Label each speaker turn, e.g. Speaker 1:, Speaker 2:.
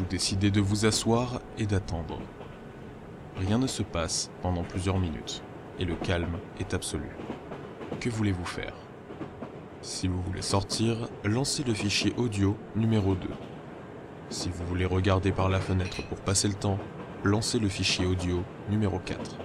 Speaker 1: Vous décidez de vous asseoir et d'attendre. Rien ne se passe pendant plusieurs minutes et le calme est absolu. Que voulez-vous faire? Si vous voulez sortir, lancez le fichier audio numéro 2. Si vous voulez regarder par la fenêtre pour passer le temps, lancez le fichier audio numéro 4.